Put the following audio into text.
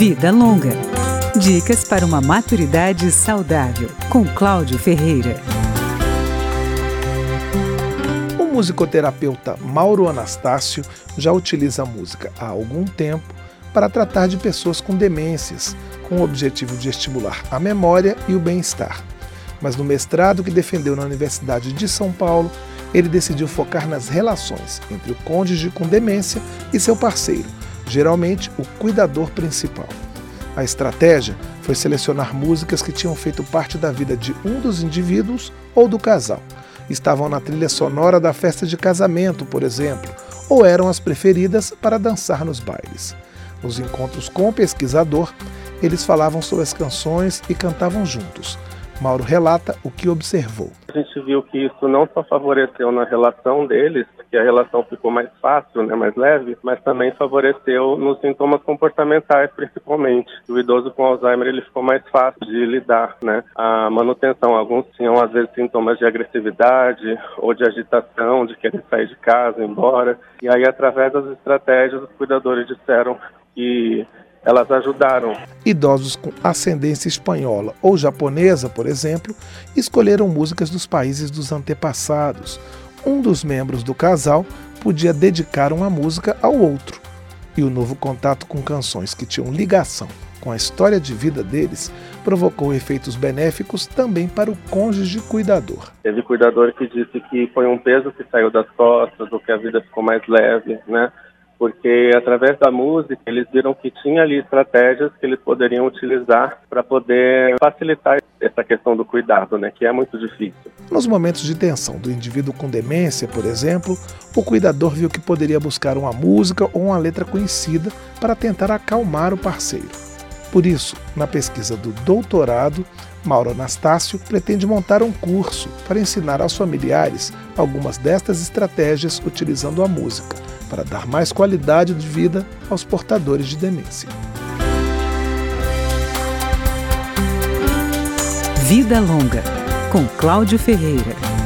Vida Longa. Dicas para uma maturidade saudável, com Cláudio Ferreira. O musicoterapeuta Mauro Anastácio já utiliza a música há algum tempo para tratar de pessoas com demências, com o objetivo de estimular a memória e o bem-estar. Mas no mestrado que defendeu na Universidade de São Paulo, ele decidiu focar nas relações entre o cônjuge com demência e seu parceiro, geralmente o cuidador principal. A estratégia foi selecionar músicas que tinham feito parte da vida de um dos indivíduos ou do casal. Estavam na trilha sonora da festa de casamento, por exemplo, ou eram as preferidas para dançar nos bailes. Nos encontros com o pesquisador, eles falavam sobre as canções e cantavam juntos. Mauro relata o que observou. A gente viu que isso não só favoreceu na relação deles, que a relação ficou mais fácil, né, mais leve, mas também favoreceu nos sintomas comportamentais, principalmente. O idoso com Alzheimer ele ficou mais fácil de lidar, né? A manutenção, alguns tinham às vezes sintomas de agressividade ou de agitação, de querer sair de casa, embora. E aí através das estratégias os cuidadores disseram que elas ajudaram. Idosos com ascendência espanhola ou japonesa, por exemplo, escolheram músicas dos países dos antepassados. Um dos membros do casal podia dedicar uma música ao outro. E o novo contato com canções que tinham ligação com a história de vida deles provocou efeitos benéficos também para o cônjuge cuidador. Teve cuidador que disse que foi um peso que saiu das costas, ou que a vida ficou mais leve, né? Porque através da música eles viram que tinha ali estratégias que eles poderiam utilizar para poder facilitar essa questão do cuidado, né, que é muito difícil. Nos momentos de tensão do indivíduo com demência, por exemplo, o cuidador viu que poderia buscar uma música ou uma letra conhecida para tentar acalmar o parceiro. Por isso, na pesquisa do doutorado, Mauro Anastácio pretende montar um curso para ensinar aos familiares algumas destas estratégias utilizando a música para dar mais qualidade de vida aos portadores de demência. Vida Longa, com Cláudio Ferreira.